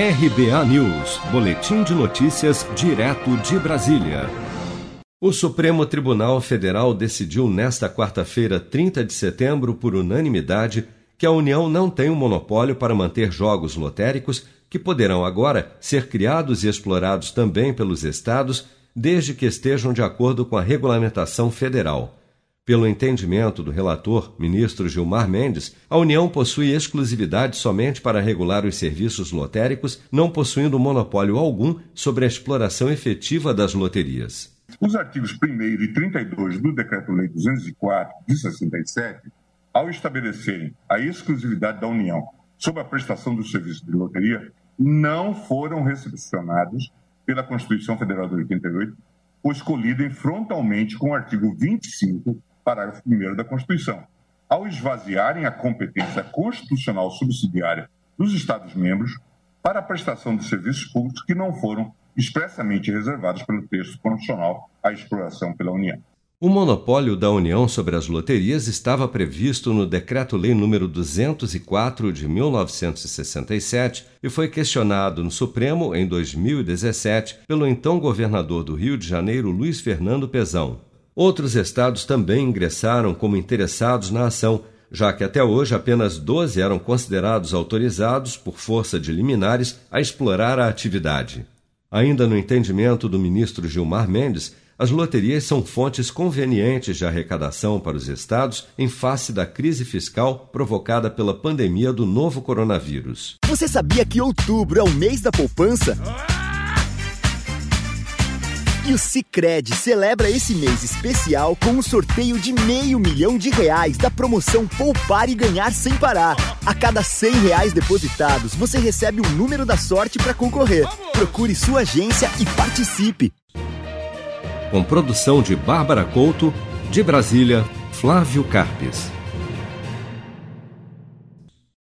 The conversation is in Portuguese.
RBA News, Boletim de Notícias, direto de Brasília. O Supremo Tribunal Federal decidiu nesta quarta-feira, 30 de setembro, por unanimidade, que a União não tem um monopólio para manter jogos lotéricos que poderão agora ser criados e explorados também pelos estados, desde que estejam de acordo com a regulamentação federal. Pelo entendimento do relator, ministro Gilmar Mendes, a União possui exclusividade somente para regular os serviços lotéricos, não possuindo monopólio algum sobre a exploração efetiva das loterias. Os artigos 1 e 32 do Decreto-Lei 204 de 67, ao estabelecerem a exclusividade da União sobre a prestação dos serviços de loteria, não foram recepcionados pela Constituição Federal de 88, pois colidem frontalmente com o artigo 25 parágrafo 1 da Constituição, ao esvaziarem a competência constitucional subsidiária dos Estados-membros para a prestação de serviços públicos que não foram expressamente reservados pelo texto constitucional à exploração pela União. O monopólio da União sobre as loterias estava previsto no Decreto-Lei nº 204 de 1967 e foi questionado no Supremo em 2017 pelo então governador do Rio de Janeiro, Luiz Fernando Pezão. Outros estados também ingressaram como interessados na ação, já que até hoje apenas 12 eram considerados autorizados, por força de liminares, a explorar a atividade. Ainda no entendimento do ministro Gilmar Mendes, as loterias são fontes convenientes de arrecadação para os estados em face da crise fiscal provocada pela pandemia do novo coronavírus. Você sabia que outubro é o mês da poupança? E o Cicred celebra esse mês especial com um sorteio de meio milhão de reais da promoção Poupar e Ganhar Sem Parar. A cada cem reais depositados, você recebe um número da sorte para concorrer. Procure sua agência e participe. Com produção de Bárbara Couto, de Brasília, Flávio Carpes.